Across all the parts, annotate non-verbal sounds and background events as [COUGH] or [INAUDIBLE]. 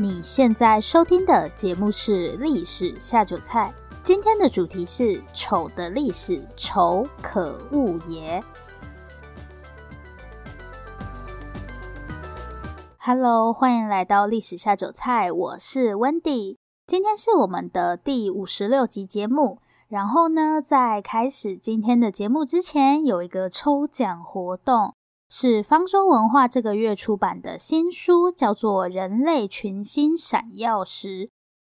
你现在收听的节目是《历史下酒菜》，今天的主题是“丑的历史，丑可恶也”。Hello，欢迎来到《历史下酒菜》，我是 Wendy，今天是我们的第五十六集节目。然后呢，在开始今天的节目之前，有一个抽奖活动。是方舟文化这个月出版的新书，叫做《人类群星闪耀时》。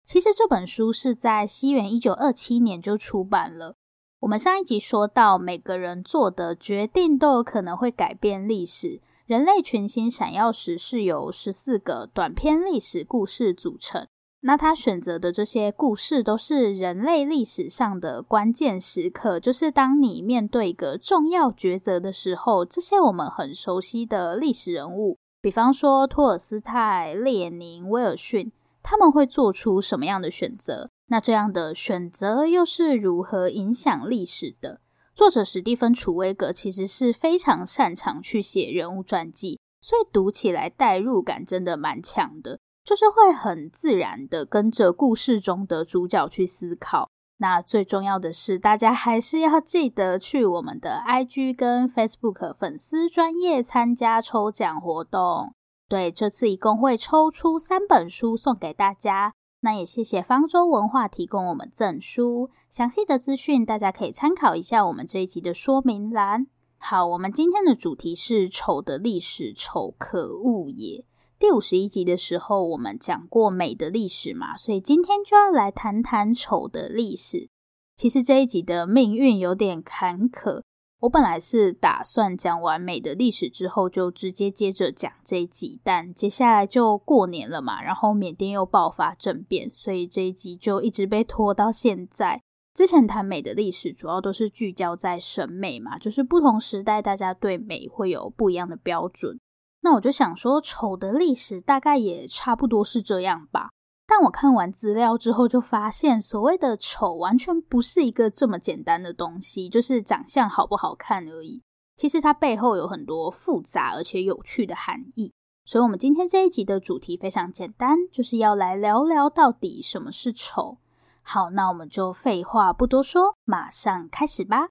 其实这本书是在西元一九二七年就出版了。我们上一集说到，每个人做的决定都有可能会改变历史。《人类群星闪耀时》是由十四个短篇历史故事组成。那他选择的这些故事都是人类历史上的关键时刻，就是当你面对一个重要抉择的时候，这些我们很熟悉的历史人物，比方说托尔斯泰、列宁、威尔逊，他们会做出什么样的选择？那这样的选择又是如何影响历史的？作者史蒂芬·楚威格其实是非常擅长去写人物传记，所以读起来代入感真的蛮强的。就是会很自然的跟着故事中的主角去思考。那最重要的是，大家还是要记得去我们的 IG 跟 Facebook 粉丝专业参加抽奖活动。对，这次一共会抽出三本书送给大家。那也谢谢方舟文化提供我们赠书，详细的资讯大家可以参考一下我们这一集的说明栏。好，我们今天的主题是丑的历史，丑可恶也。第五十一集的时候，我们讲过美的历史嘛，所以今天就要来谈谈丑的历史。其实这一集的命运有点坎坷。我本来是打算讲完美的历史之后，就直接接着讲这一集，但接下来就过年了嘛，然后缅甸又爆发政变，所以这一集就一直被拖到现在。之前谈美的历史，主要都是聚焦在审美嘛，就是不同时代大家对美会有不一样的标准。那我就想说，丑的历史大概也差不多是这样吧。但我看完资料之后，就发现所谓的丑完全不是一个这么简单的东西，就是长相好不好看而已。其实它背后有很多复杂而且有趣的含义。所以，我们今天这一集的主题非常简单，就是要来聊聊到底什么是丑。好，那我们就废话不多说，马上开始吧。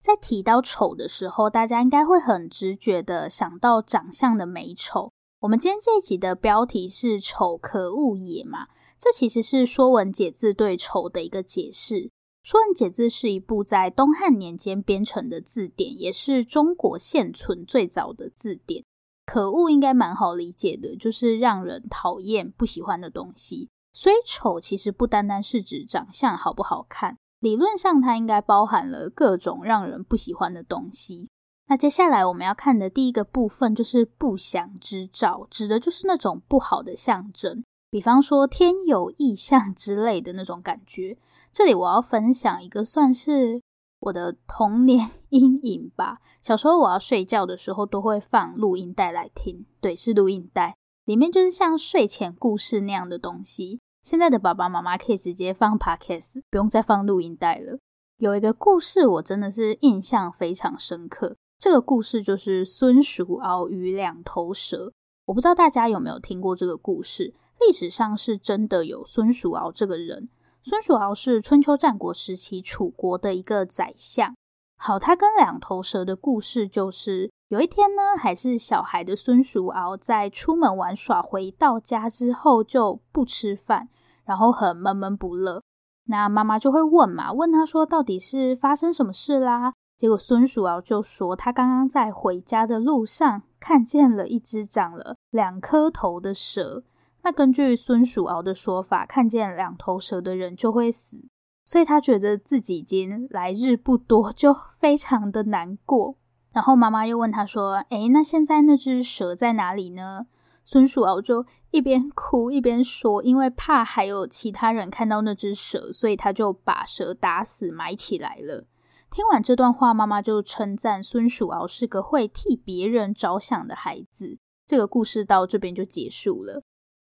在提到丑的时候，大家应该会很直觉的想到长相的美丑。我们今天这一集的标题是“丑可恶也”嘛，这其实是《说文解字》对“丑”的一个解释。《说文解字》是一部在东汉年间编成的字典，也是中国现存最早的字典。可恶应该蛮好理解的，就是让人讨厌、不喜欢的东西。所以丑其实不单单是指长相好不好看。理论上，它应该包含了各种让人不喜欢的东西。那接下来我们要看的第一个部分就是不祥之兆，指的就是那种不好的象征，比方说天有异象之类的那种感觉。这里我要分享一个算是我的童年 [LAUGHS] 阴影吧。小时候我要睡觉的时候都会放录音带来听，对，是录音带，里面就是像睡前故事那样的东西。现在的爸爸妈妈可以直接放 Podcast，不用再放录音带了。有一个故事我真的是印象非常深刻，这个故事就是孙叔敖与两头蛇。我不知道大家有没有听过这个故事，历史上是真的有孙叔敖这个人。孙叔敖是春秋战国时期楚国的一个宰相。好，他跟两头蛇的故事就是，有一天呢，还是小孩的孙叔敖在出门玩耍，回到家之后就不吃饭，然后很闷闷不乐。那妈妈就会问嘛，问他说到底是发生什么事啦？结果孙叔敖就说，他刚刚在回家的路上看见了一只长了两颗头的蛇。那根据孙叔敖的说法，看见两头蛇的人就会死。所以他觉得自己已经来日不多，就非常的难过。然后妈妈又问他说：“诶，那现在那只蛇在哪里呢？”孙叔敖就一边哭一边说：“因为怕还有其他人看到那只蛇，所以他就把蛇打死埋起来了。”听完这段话，妈妈就称赞孙叔敖是个会替别人着想的孩子。这个故事到这边就结束了。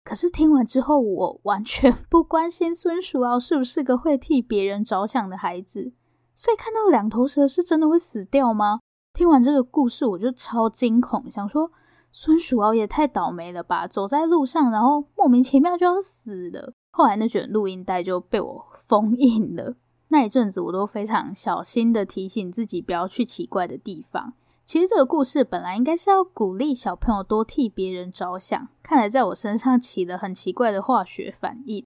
可是听完之后，我完全不关心孙叔敖是不是个会替别人着想的孩子，所以看到两头蛇是真的会死掉吗？听完这个故事，我就超惊恐，想说孙鼠敖也太倒霉了吧！走在路上，然后莫名其妙就要死了。后来那卷录音带就被我封印了。[LAUGHS] 那一阵子，我都非常小心的提醒自己不要去奇怪的地方。其实这个故事本来应该是要鼓励小朋友多替别人着想，看来在我身上起了很奇怪的化学反应。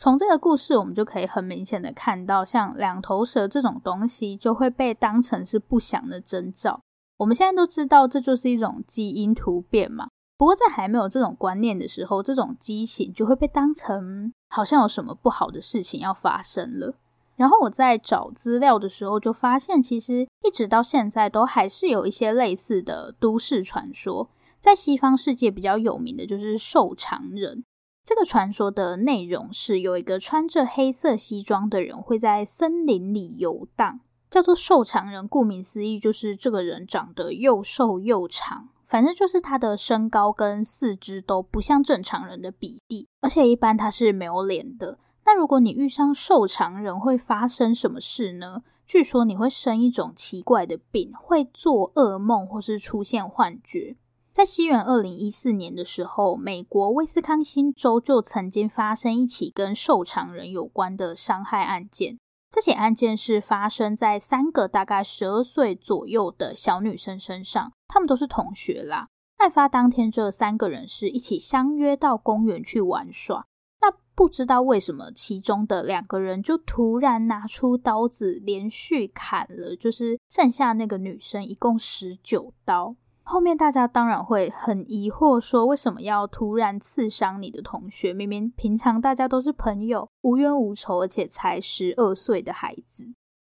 从这个故事，我们就可以很明显的看到，像两头蛇这种东西就会被当成是不祥的征兆。我们现在都知道，这就是一种基因突变嘛。不过在还没有这种观念的时候，这种畸形就会被当成好像有什么不好的事情要发生了。然后我在找资料的时候，就发现其实一直到现在都还是有一些类似的都市传说。在西方世界比较有名的就是瘦长人。这个传说的内容是有一个穿着黑色西装的人会在森林里游荡。叫做瘦长人，顾名思义就是这个人长得又瘦又长，反正就是他的身高跟四肢都不像正常人的比例，而且一般他是没有脸的。那如果你遇上瘦长人，会发生什么事呢？据说你会生一种奇怪的病，会做噩梦或是出现幻觉。在西元二零一四年的时候，美国威斯康星州就曾经发生一起跟瘦长人有关的伤害案件。这起案件是发生在三个大概十二岁左右的小女生身上，她们都是同学啦。案发当天，这三个人是一起相约到公园去玩耍。那不知道为什么，其中的两个人就突然拿出刀子，连续砍了，就是剩下那个女生一共十九刀。后面大家当然会很疑惑，说为什么要突然刺伤你的同学？明明平常大家都是朋友，无冤无仇，而且才十二岁的孩子。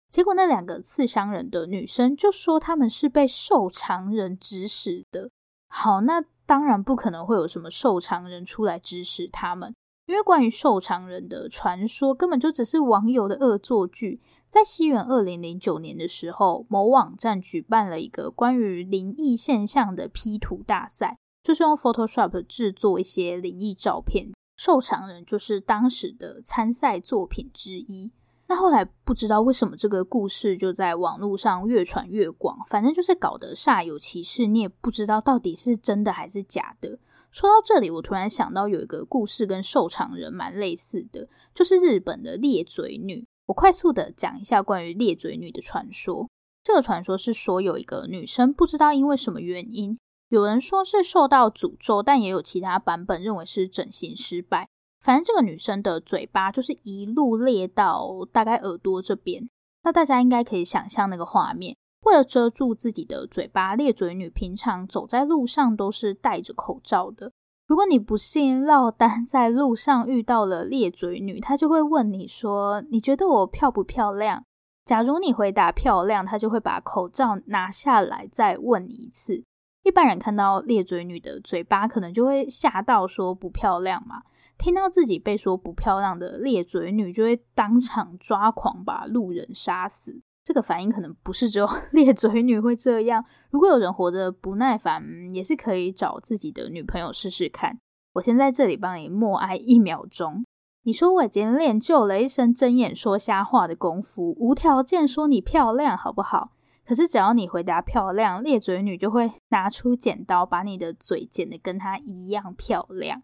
结果那两个刺伤人的女生就说他们是被瘦长人指使的。好，那当然不可能会有什么瘦长人出来指使他们，因为关于瘦长人的传说根本就只是网友的恶作剧。在西元二零零九年的时候，某网站举办了一个关于灵异现象的 P 图大赛，就是用 Photoshop 制作一些灵异照片。瘦长人就是当时的参赛作品之一。那后来不知道为什么这个故事就在网络上越传越广，反正就是搞得煞有其事，你也不知道到底是真的还是假的。说到这里，我突然想到有一个故事跟瘦长人蛮类似的，就是日本的裂嘴女。我快速的讲一下关于裂嘴女的传说。这个传说是说，有一个女生不知道因为什么原因，有人说是受到诅咒，但也有其他版本认为是整形失败。反正这个女生的嘴巴就是一路裂到大概耳朵这边。那大家应该可以想象那个画面。为了遮住自己的嘴巴，裂嘴女平常走在路上都是戴着口罩的。如果你不幸落单在路上遇到了裂嘴女，她就会问你说：“你觉得我漂不漂亮？”假如你回答漂亮，她就会把口罩拿下来再问你一次。一般人看到裂嘴女的嘴巴，可能就会吓到说不漂亮嘛。听到自己被说不漂亮的裂嘴女，就会当场抓狂把路人杀死。这个反应可能不是只有 [LAUGHS] 裂嘴女会这样。如果有人活得不耐烦，也是可以找自己的女朋友试试看。我先在这里帮你默哀一秒钟。你说我已经练就了一身睁眼说瞎话的功夫，无条件说你漂亮，好不好？可是只要你回答漂亮，裂嘴女就会拿出剪刀把你的嘴剪得跟她一样漂亮。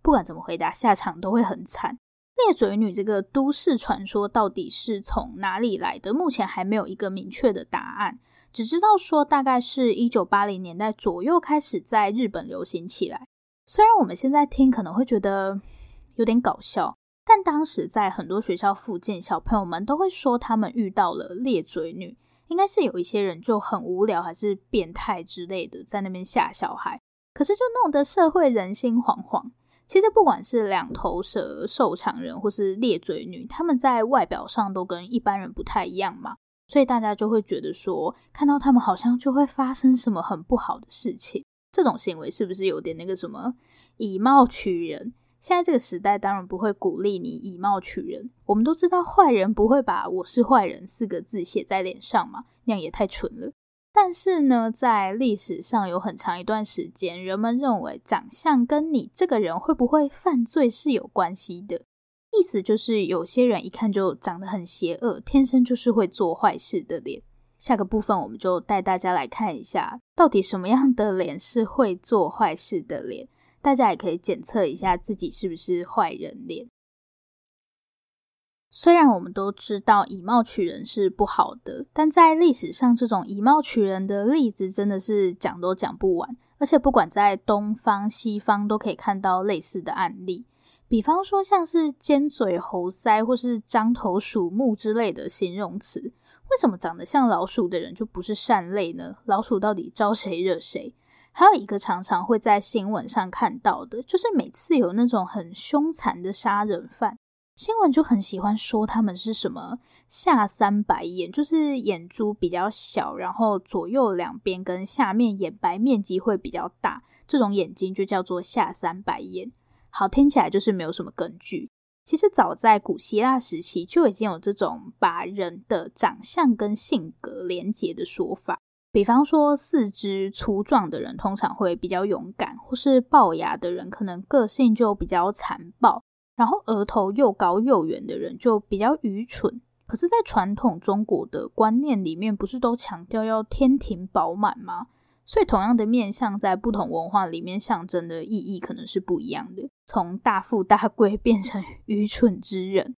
不管怎么回答，下场都会很惨。裂嘴女这个都市传说到底是从哪里来的？目前还没有一个明确的答案，只知道说大概是一九八零年代左右开始在日本流行起来。虽然我们现在听可能会觉得有点搞笑，但当时在很多学校附近，小朋友们都会说他们遇到了裂嘴女，应该是有一些人就很无聊还是变态之类的在那边吓小孩，可是就弄得社会人心惶惶。其实不管是两头蛇、瘦长人，或是裂嘴女，他们在外表上都跟一般人不太一样嘛，所以大家就会觉得说，看到他们好像就会发生什么很不好的事情。这种行为是不是有点那个什么以貌取人？现在这个时代当然不会鼓励你以貌取人。我们都知道坏人不会把我是坏人四个字写在脸上嘛，那样也太蠢了。但是呢，在历史上有很长一段时间，人们认为长相跟你这个人会不会犯罪是有关系的。意思就是，有些人一看就长得很邪恶，天生就是会做坏事的脸。下个部分我们就带大家来看一下，到底什么样的脸是会做坏事的脸，大家也可以检测一下自己是不是坏人脸。虽然我们都知道以貌取人是不好的，但在历史上，这种以貌取人的例子真的是讲都讲不完，而且不管在东方西方都可以看到类似的案例。比方说，像是尖嘴猴腮或是獐头鼠目之类的形容词。为什么长得像老鼠的人就不是善类呢？老鼠到底招谁惹谁？还有一个常常会在新闻上看到的，就是每次有那种很凶残的杀人犯，新闻就很喜欢说他们是什么下三白眼，就是眼珠比较小，然后左右两边跟下面眼白面积会比较大，这种眼睛就叫做下三白眼。好，听起来就是没有什么根据。其实早在古希腊时期就已经有这种把人的长相跟性格连结的说法，比方说四肢粗壮的人通常会比较勇敢，或是龅牙的人可能个性就比较残暴，然后额头又高又圆的人就比较愚蠢。可是，在传统中国的观念里面，不是都强调要天庭饱满吗？所以，同样的面相在不同文化里面象征的意义可能是不一样的。从大富大贵 [LAUGHS] 变成愚蠢之人，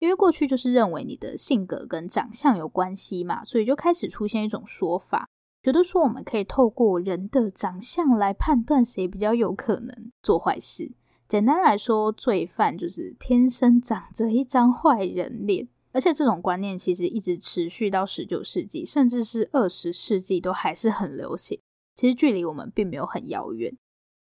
因为过去就是认为你的性格跟长相有关系嘛，所以就开始出现一种说法，觉得说我们可以透过人的长相来判断谁比较有可能做坏事。简单来说，罪犯就是天生长着一张坏人脸，而且这种观念其实一直持续到十九世纪，甚至是二十世纪都还是很流行。其实距离我们并没有很遥远。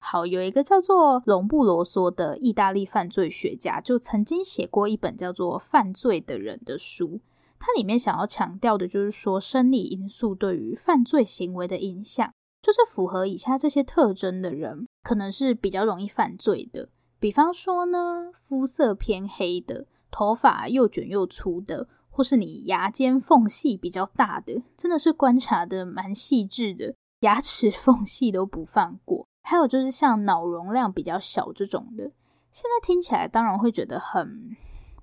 好，有一个叫做隆布罗梭的意大利犯罪学家，就曾经写过一本叫做《犯罪的人》的书。它里面想要强调的就是说，生理因素对于犯罪行为的影响，就是符合以下这些特征的人，可能是比较容易犯罪的。比方说呢，肤色偏黑的，头发又卷又粗的，或是你牙间缝隙比较大的，真的是观察的蛮细致的。牙齿 [LAUGHS] 缝隙都不放过，还有就是像脑容量比较小这种的，现在听起来当然会觉得很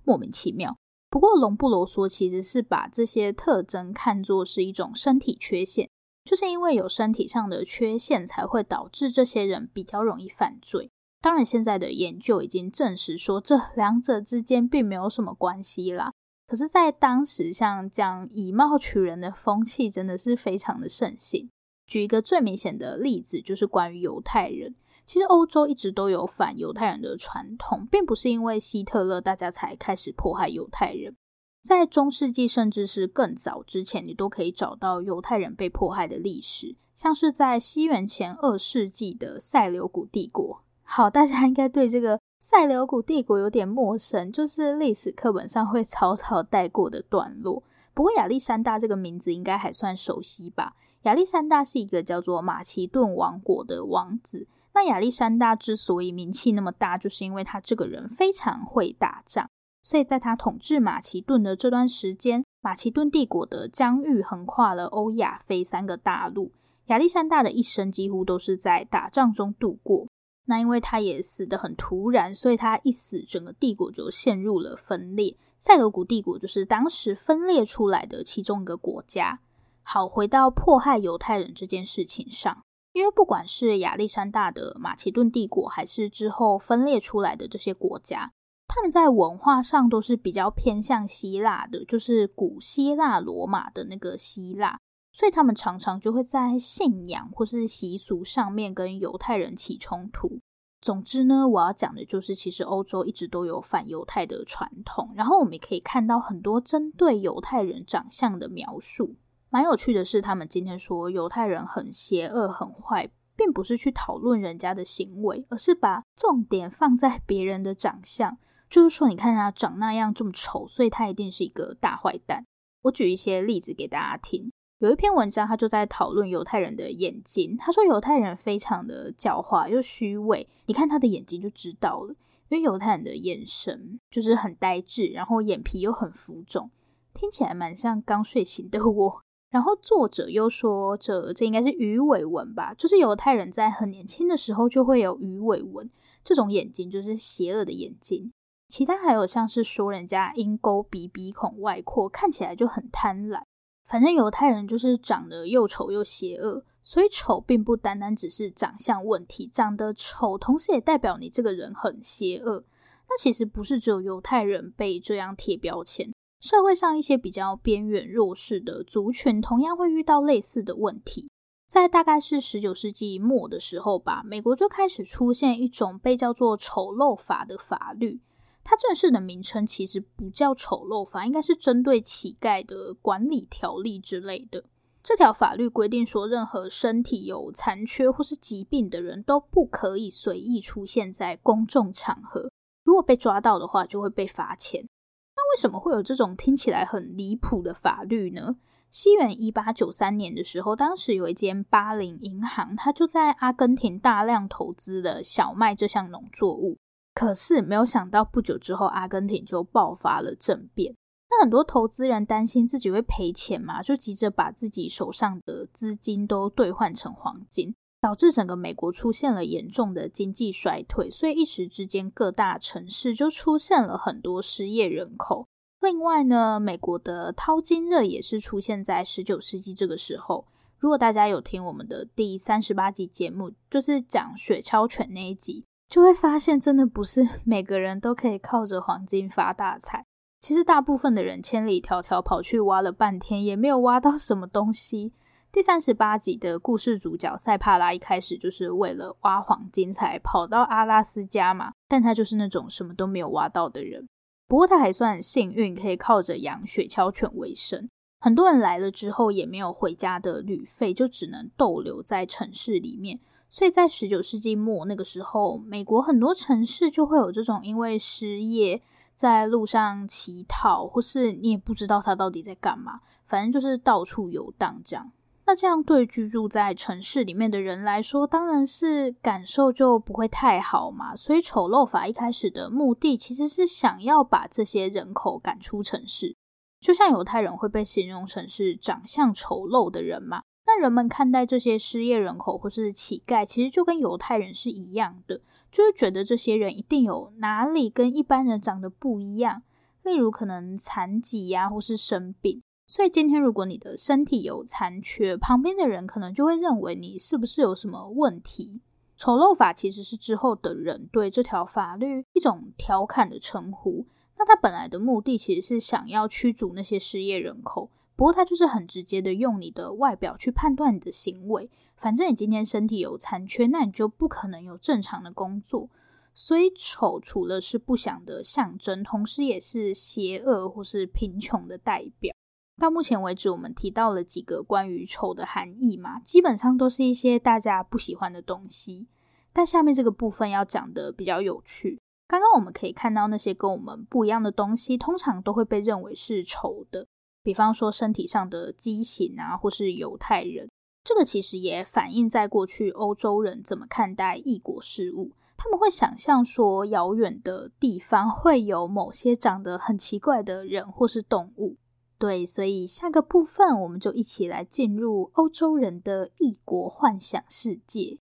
莫名其妙。不过隆布罗梭其实是把这些特征看作是一种身体缺陷，就是因为有身体上的缺陷，才会导致这些人比较容易犯罪。当然，现在的研究已经证实说这 [LAUGHS] 两者之间并没有什么关系啦。可是，在当时，像这样以貌取人的风气真的是非常的盛行。举一个最明显的例子，就是关于犹太人。其实欧洲一直都有反犹太人的传统，并不是因为希特勒大家才开始迫害犹太人。在中世纪，甚至是更早之前，你都可以找到犹太人被迫害的历史，像是在西元前二世纪的塞琉古帝国。好，大家应该对这个塞琉古帝国有点陌生，就是历史课本上会草草带过的段落。不过亚历山大这个名字应该还算熟悉吧？亚历山大是一个叫做马其顿王国的王子。那亚历山大之所以名气那么大，就是因为他这个人非常会打仗。所以在他统治马其顿的这段时间，马其顿帝国的疆域横跨了欧亚非三个大陆。亚历山大的一生几乎都是在打仗中度过。那因为他也死得很突然，所以他一死，整个帝国就陷入了分裂。塞琉古帝国就是当时分裂出来的其中一个国家。好，回到迫害犹太人这件事情上，因为不管是亚历山大的马其顿帝国，还是之后分裂出来的这些国家，他们在文化上都是比较偏向希腊的，就是古希腊罗马的那个希腊，所以他们常常就会在信仰或是习俗上面跟犹太人起冲突。总之呢，我要讲的就是，其实欧洲一直都有反犹太的传统，然后我们也可以看到很多针对犹太人长相的描述。蛮有趣的是，他们今天说犹太人很邪恶、很坏，并不是去讨论人家的行为，而是把重点放在别人的长相。就是说，你看他长那样这么丑，所以他一定是一个大坏蛋。我举一些例子给大家听。有一篇文章，他就在讨论犹太人的眼睛。他说犹太人非常的狡猾又虚伪，你看他的眼睛就知道了。因为犹太人的眼神就是很呆滞，然后眼皮又很浮肿，听起来蛮像刚睡醒的我。然后作者又说，这这应该是鱼尾纹吧？就是犹太人在很年轻的时候就会有鱼尾纹，这种眼睛就是邪恶的眼睛。其他还有像是说人家鹰钩鼻、鼻孔外扩，看起来就很贪婪。反正犹太人就是长得又丑又邪恶，所以丑并不单单只是长相问题，长得丑同时也代表你这个人很邪恶。那其实不是只有犹太人被这样贴标签，社会上一些比较边缘弱势的族群同样会遇到类似的问题。在大概是十九世纪末的时候吧，美国就开始出现一种被叫做丑陋法的法律。它正式的名称其实不叫丑陋法，应该是针对乞丐的管理条例之类的。这条法律规定说，任何身体有残缺或是疾病的人都不可以随意出现在公众场合。如果被抓到的话，就会被罚钱。那为什么会有这种听起来很离谱的法律呢？西元一八九三年的时候，当时有一间巴林银行，它就在阿根廷大量投资了小麦这项农作物。可是没有想到，不久之后，阿根廷就爆发了政变。那很多投资人担心自己会赔钱嘛，就急着把自己手上的资金都兑换成黄金，导致整个美国出现了严重的经济衰退。所以一时之间，各大城市就出现了很多失业人口。另外呢，美国的淘金热也是出现在十九世纪这个时候。如果大家有听我们的第三十八集节目，就是讲雪橇犬那一集。就会发现，真的不是每个人都可以靠着黄金发大财。其实，大部分的人千里迢迢跑去挖了半天，也没有挖到什么东西。第三十八集的故事主角塞帕拉一开始就是为了挖黄金才跑到阿拉斯加嘛，但他就是那种什么都没有挖到的人。不过他还算幸运，可以靠着养雪橇犬为生。很多人来了之后也没有回家的旅费，就只能逗留在城市里面。所以在十九世纪末那个时候，美国很多城市就会有这种因为失业在路上乞讨，或是你也不知道他到底在干嘛，反正就是到处游荡这样。那这样对居住在城市里面的人来说，当然是感受就不会太好嘛。所以丑陋法一开始的目的其实是想要把这些人口赶出城市，就像犹太人会被形容成是长相丑陋的人嘛。那人们看待这些失业人口或是乞丐，其实就跟犹太人是一样的，就是觉得这些人一定有哪里跟一般人长得不一样，例如可能残疾呀，或是生病。所以今天如果你的身体有残缺，旁边的人可能就会认为你是不是有什么问题。丑陋法其实是之后的人对这条法律一种调侃的称呼。那它本来的目的其实是想要驱逐那些失业人口。不过，他就是很直接的用你的外表去判断你的行为。反正你今天身体有残缺，那你就不可能有正常的工作。所以，丑除了是不祥的象征，同时也是邪恶或是贫穷的代表。到目前为止，我们提到了几个关于丑的含义嘛，基本上都是一些大家不喜欢的东西。但下面这个部分要讲的比较有趣。刚刚我们可以看到，那些跟我们不一样的东西，通常都会被认为是丑的。比方说身体上的畸形啊，或是犹太人，这个其实也反映在过去欧洲人怎么看待异国事物。他们会想象说，遥远的地方会有某些长得很奇怪的人或是动物。对，所以下个部分我们就一起来进入欧洲人的异国幻想世界。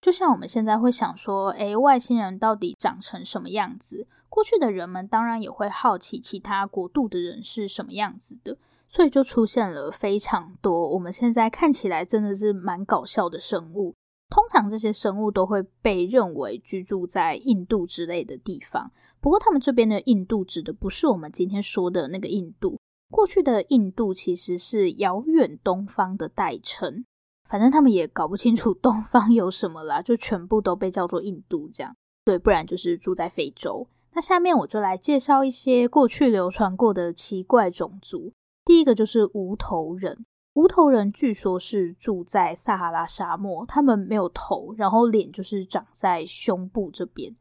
就像我们现在会想说，诶，外星人到底长成什么样子？过去的人们当然也会好奇其他国度的人是什么样子的，所以就出现了非常多我们现在看起来真的是蛮搞笑的生物。通常这些生物都会被认为居住在印度之类的地方，不过他们这边的印度指的不是我们今天说的那个印度。过去的印度其实是遥远东方的代称，反正他们也搞不清楚东方有什么啦，就全部都被叫做印度这样。对，不然就是住在非洲。那下面我就来介绍一些过去流传过的奇怪种族。第一个就是无头人。无头人据说是住在撒哈拉沙漠，他们没有头，然后脸就是长在胸部这边。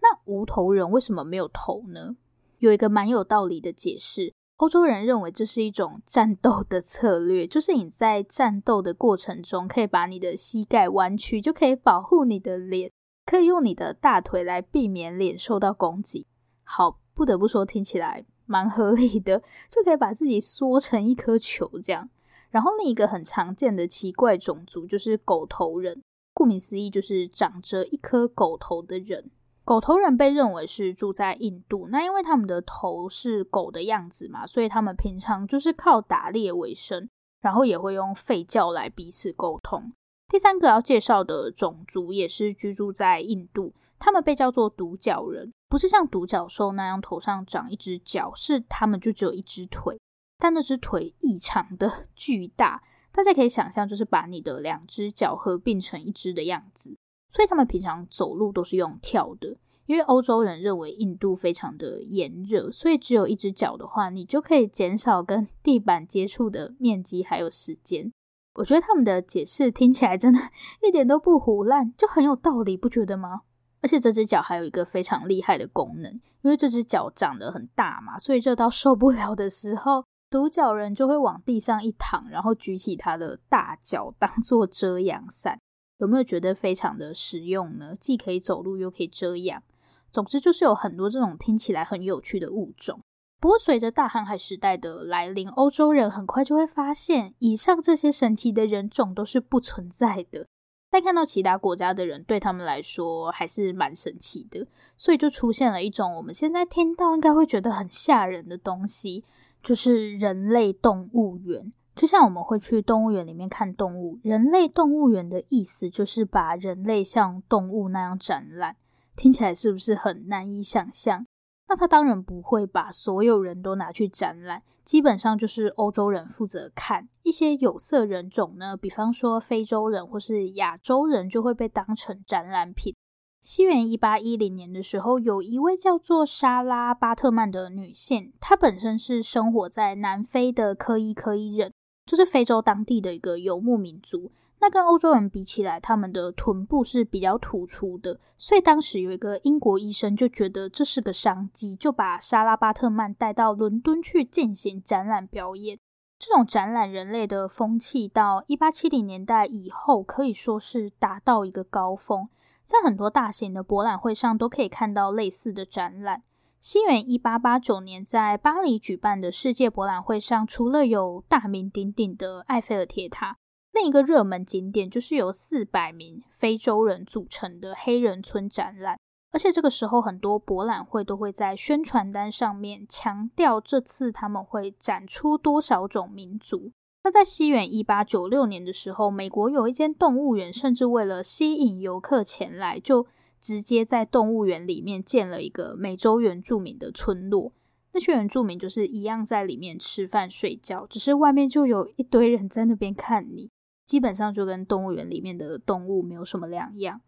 那无头人为什么没有头呢？有一个蛮有道理的解释。欧洲人认为这是一种战斗的策略，就是你在战斗的过程中，可以把你的膝盖弯曲，就可以保护你的脸。可以用你的大腿来避免脸受到攻击。好，不得不说听起来蛮合理的，就可以把自己缩成一颗球这样。然后另一个很常见的奇怪种族就是狗头人，顾名思义就是长着一颗狗头的人。狗头人被认为是住在印度，那因为他们的头是狗的样子嘛，所以他们平常就是靠打猎为生，然后也会用吠叫来彼此沟通。第三个要介绍的种族也是居住在印度，他们被叫做独角人，不是像独角兽那样头上长一只角，是他们就只有一只腿，但那只腿异常的 [LAUGHS] 巨大，大家可以想象，就是把你的两只脚合并成一只的样子，所以他们平常走路都是用跳的，因为欧洲人认为印度非常的炎热，所以只有一只脚的话，你就可以减少跟地板接触的面积还有时间。我觉得他们的解释听起来真的 [LAUGHS] 一点都不胡烂，就很有道理，不觉得吗？而且这只脚还有一个非常厉害的功能，因为这只脚长得很大嘛，所以热到受不了的时候，独角人就会往地上一躺，然后举起他的大脚当做遮阳伞。有没有觉得非常的实用呢？既可以走路，又可以遮阳。总之就是有很多这种听起来很有趣的物种。不过，随着大航海时代的来临，欧洲人很快就会发现，以上这些神奇的人种都是不存在的。但看到其他国家的人，对他们来说还是蛮神奇的，所以就出现了一种我们现在听到应该会觉得很吓人的东西，就是人类动物园。就像我们会去动物园里面看动物，人类动物园的意思就是把人类像动物那样展览。听起来是不是很难以想象？那他当然不会把所有人都拿去展览，基本上就是欧洲人负责看一些有色人种呢，比方说非洲人或是亚洲人就会被当成展览品。西元一八一零年的时候，有一位叫做莎拉巴特曼的女性，她本身是生活在南非的科伊科伊人，就是非洲当地的一个游牧民族。那跟欧洲人比起来，他们的臀部是比较突出的，所以当时有一个英国医生就觉得这是个商机，就把莎拉巴特曼带到伦敦去进行展览表演。这种展览人类的风气到一八七零年代以后，可以说是达到一个高峰，在很多大型的博览会上都可以看到类似的展览。西元一八八九年在巴黎举办的世界博览会上，除了有大名鼎鼎的埃菲尔铁塔。另一个热门景点就是由四百名非洲人组成的黑人村展览，而且这个时候很多博览会都会在宣传单上面强调这次他们会展出多少种民族。那在西元一八九六年的时候，美国有一间动物园，甚至为了吸引游客前来，就直接在动物园里面建了一个美洲原住民的村落。那些原住民就是一样在里面吃饭睡觉，只是外面就有一堆人在那边看你。基本上就跟动物园里面的动物没有什么两样。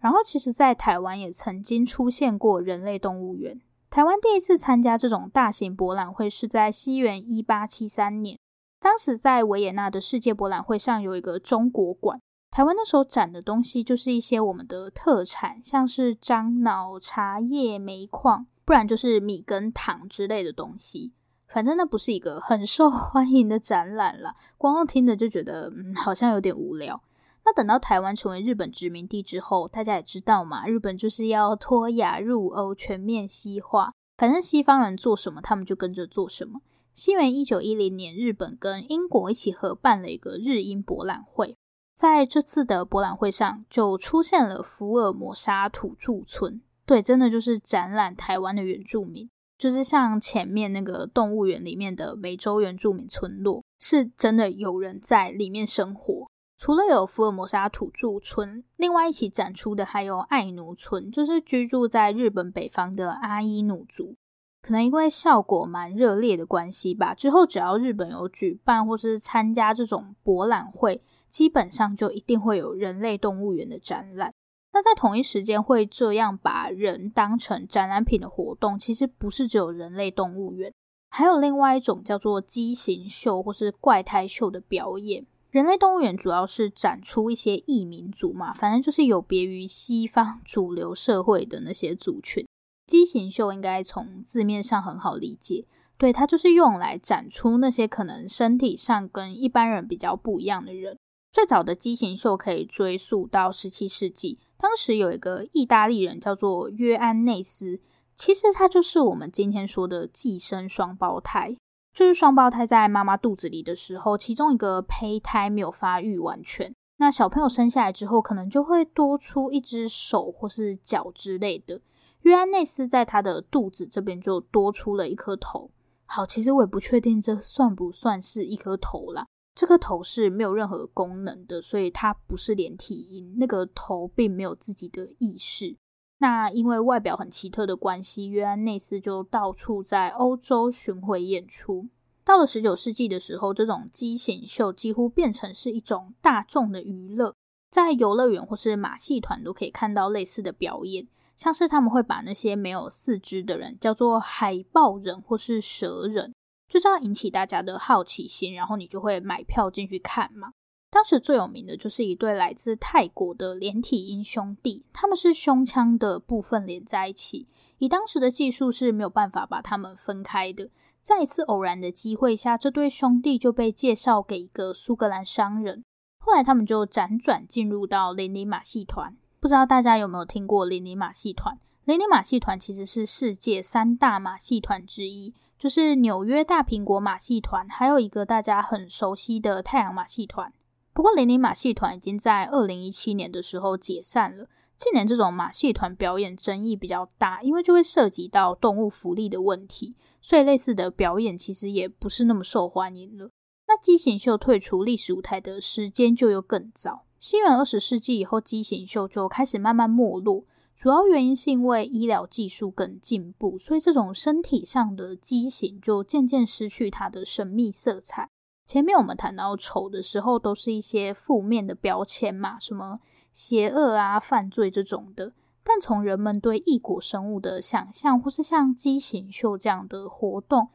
然后，其实，在台湾也曾经出现过人类动物园。台湾第一次参加这种大型博览会是在西元一八七三年，当时在维也纳的世界博览会上有一个中国馆。台湾那时候展的东西就是一些我们的特产，像是樟脑、茶叶、煤矿，不然就是米跟糖之类的东西。反正那不是一个很受 [LAUGHS] 欢迎的展览啦，光光听着就觉得嗯，好像有点无聊。那等到台湾成为日本殖民地之后，大家也知道嘛，日本就是要脱亚入欧，全面西化。反正西方人做什么，他们就跟着做什么。西元一九一零年，日本跟英国一起合办了一个日英博览会，在这次的博览会上，就出现了福尔摩沙土著村。对，真的就是展览台湾的原住民。就是像前面那个动物园里面的美洲原住民村落，是真的有人在里面生活。除了有福尔摩沙土著村，另外一起展出的还有爱奴村，就是居住在日本北方的阿伊努族。可能因为效果蛮热烈的关系吧，之后只要日本有举办或是参加这种博览会，基本上就一定会有人类动物园的展览。那在同一时间会这样把人当成展览品的活动，其实不是只有人类动物园，还有另外一种叫做畸形秀或是怪胎秀的表演。人类动物园主要是展出一些异民族嘛，反正就是有别于西方主流社会的那些族群。畸形秀应该从字面上很好理解，对，它就是用来展出那些可能身体上跟一般人比较不一样的人。最早的畸形秀可以追溯到十七世纪。当时有一个意大利人叫做约安内斯，其实他就是我们今天说的寄生双胞胎，就是双胞胎在妈妈肚子里的时候，其中一个胚胎没有发育完全，那小朋友生下来之后，可能就会多出一只手或是脚之类的。约安内斯在他的肚子这边就多出了一颗头。好，其实我也不确定这算不算是一颗头啦。这颗头是没有任何功能的，所以它不是连体婴。那个头并没有自己的意识。那因为外表很奇特的关系，约安内斯就到处在欧洲巡回演出。到了十九世纪的时候，这种畸形秀几乎变成是一种大众的娱乐，在游乐园或是马戏团都可以看到类似的表演，像是他们会把那些没有四肢的人叫做海豹人或是蛇人，就是要引起大家的好奇心，然后你就会买票进去看嘛。当时最有名的就是一对来自泰国的连体婴兄弟，他们是胸腔的部分连在一起，以当时的技术是没有办法把他们分开的。在一次偶然的机会下，这对兄弟就被介绍给一个苏格兰商人。后来他们就辗转进入到琳琳马戏团。不知道大家有没有听过琳琳马戏团？琳琳马戏团其实是世界三大马戏团之一，就是纽约大苹果马戏团，还有一个大家很熟悉的太阳马戏团。不过琳琳马戏团已经在二零一七年的时候解散了。近年这种马戏团表演争议比较大，因为就会涉及到动物福利的问题。所以类似的表演其实也不是那么受欢迎了。那畸形秀退出历史舞台的时间就又更早，西元二十世纪以后，畸形秀就开始慢慢没落。主要原因是因为医疗技术更进步，所以这种身体上的畸形就渐渐失去它的神秘色彩。前面我们谈到丑的时候，都是一些负面的标签嘛，什么邪恶啊、犯罪这种的。但从人们对异国生物的想象，或是像畸形秀这样的活动，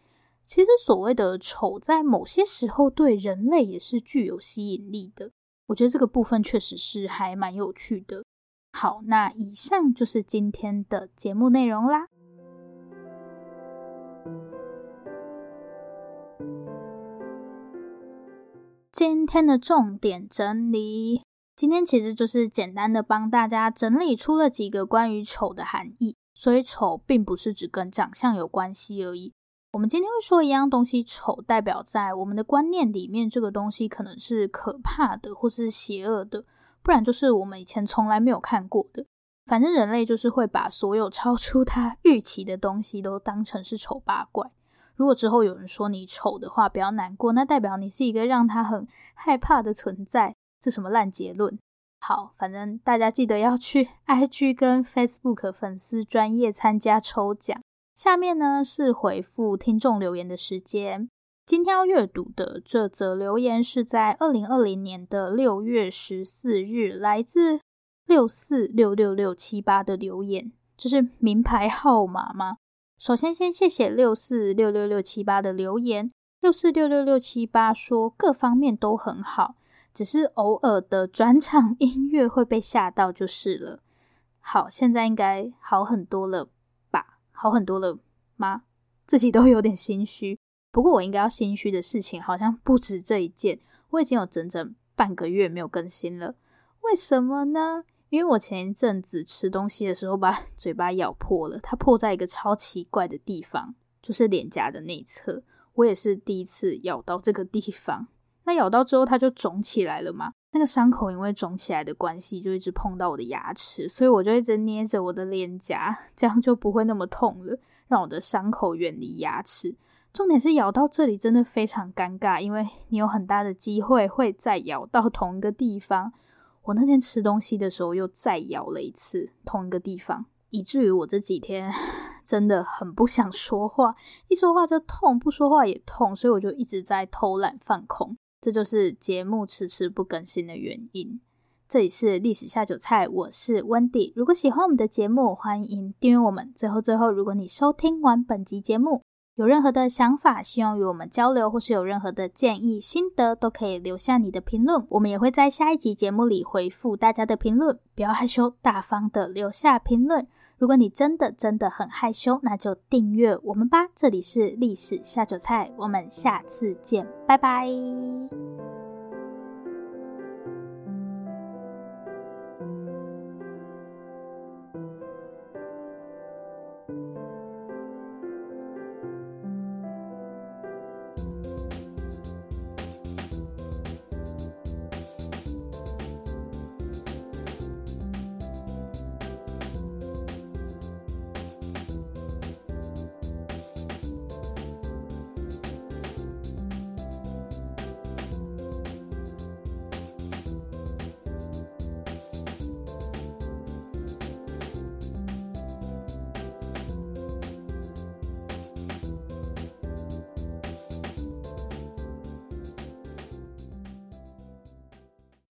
其实所谓的丑，在某些时候对人类也是具有吸引力的。我觉得这个部分确实是还蛮有趣的。好，那以上就是今天的节目内容啦。今天的重点整理。今天其实就是简单的帮大家整理出了几个关于丑的含义，所以丑并不是只跟长相有关系而已。我们今天会说一样东西丑，代表在我们的观念里面，这个东西可能是可怕的或是邪恶的，不然就是我们以前从来没有看过的。反正人类就是会把所有超出他预期的东西都当成是丑八怪。如果之后有人说你丑的话，不要难过，那代表你是一个让他很害怕的存在。这什么烂结论？好，反正大家记得要去 IG 跟 Facebook 粉丝专业参加抽奖。下面呢是回复听众留言的时间。今天要阅读的这则留言是在二零二零年的六月十四日，来自六四六六六七八的留言。这是名牌号码吗？首先先谢谢六四六六六七八的留言。六四六六六七八说各方面都很好。只是偶尔的转场音乐会被吓到就是了。好，现在应该好很多了吧？好很多了吗？自己都有点心虚。不过我应该要心虚的事情好像不止这一件。我已经有整整半个月没有更新了。为什么呢？因为我前一阵子吃东西的时候把 [LAUGHS] 嘴巴咬破了，它破在一个超奇怪的地方，就是脸颊的内侧。我也是第一次咬到这个地方。那咬到之后，它就肿起来了嘛。那个伤口因为肿起来的关系，就一直碰到我的牙齿，所以我就一直捏着我的脸颊，这样就不会那么痛了，让我的伤口远离牙齿。重点是咬到这里真的非常尴尬，因为你有很大的机会会再咬到同一个地方。[LAUGHS] 我那天吃东西的时候又再咬了一次同一个地方，以至于我这几天真的很不想说话，一说话就痛，不说话也痛，所以我就一直在偷懒放空。这就是节目迟迟不更新的原因。这里是历史下酒菜，我是温迪。如果喜欢我们的节目，欢迎订阅我们。最后最后，如果你收听完本集节目，有任何的想法，希望与我们交流，或是有任何的建议、心得，都可以留下你的评论，我们也会在下一集节目里回复大家的评论。不要害羞，大方的留下评论。如果你真的真的很害羞，那就订阅我们吧。这里是历史下酒菜，我们下次见，拜拜。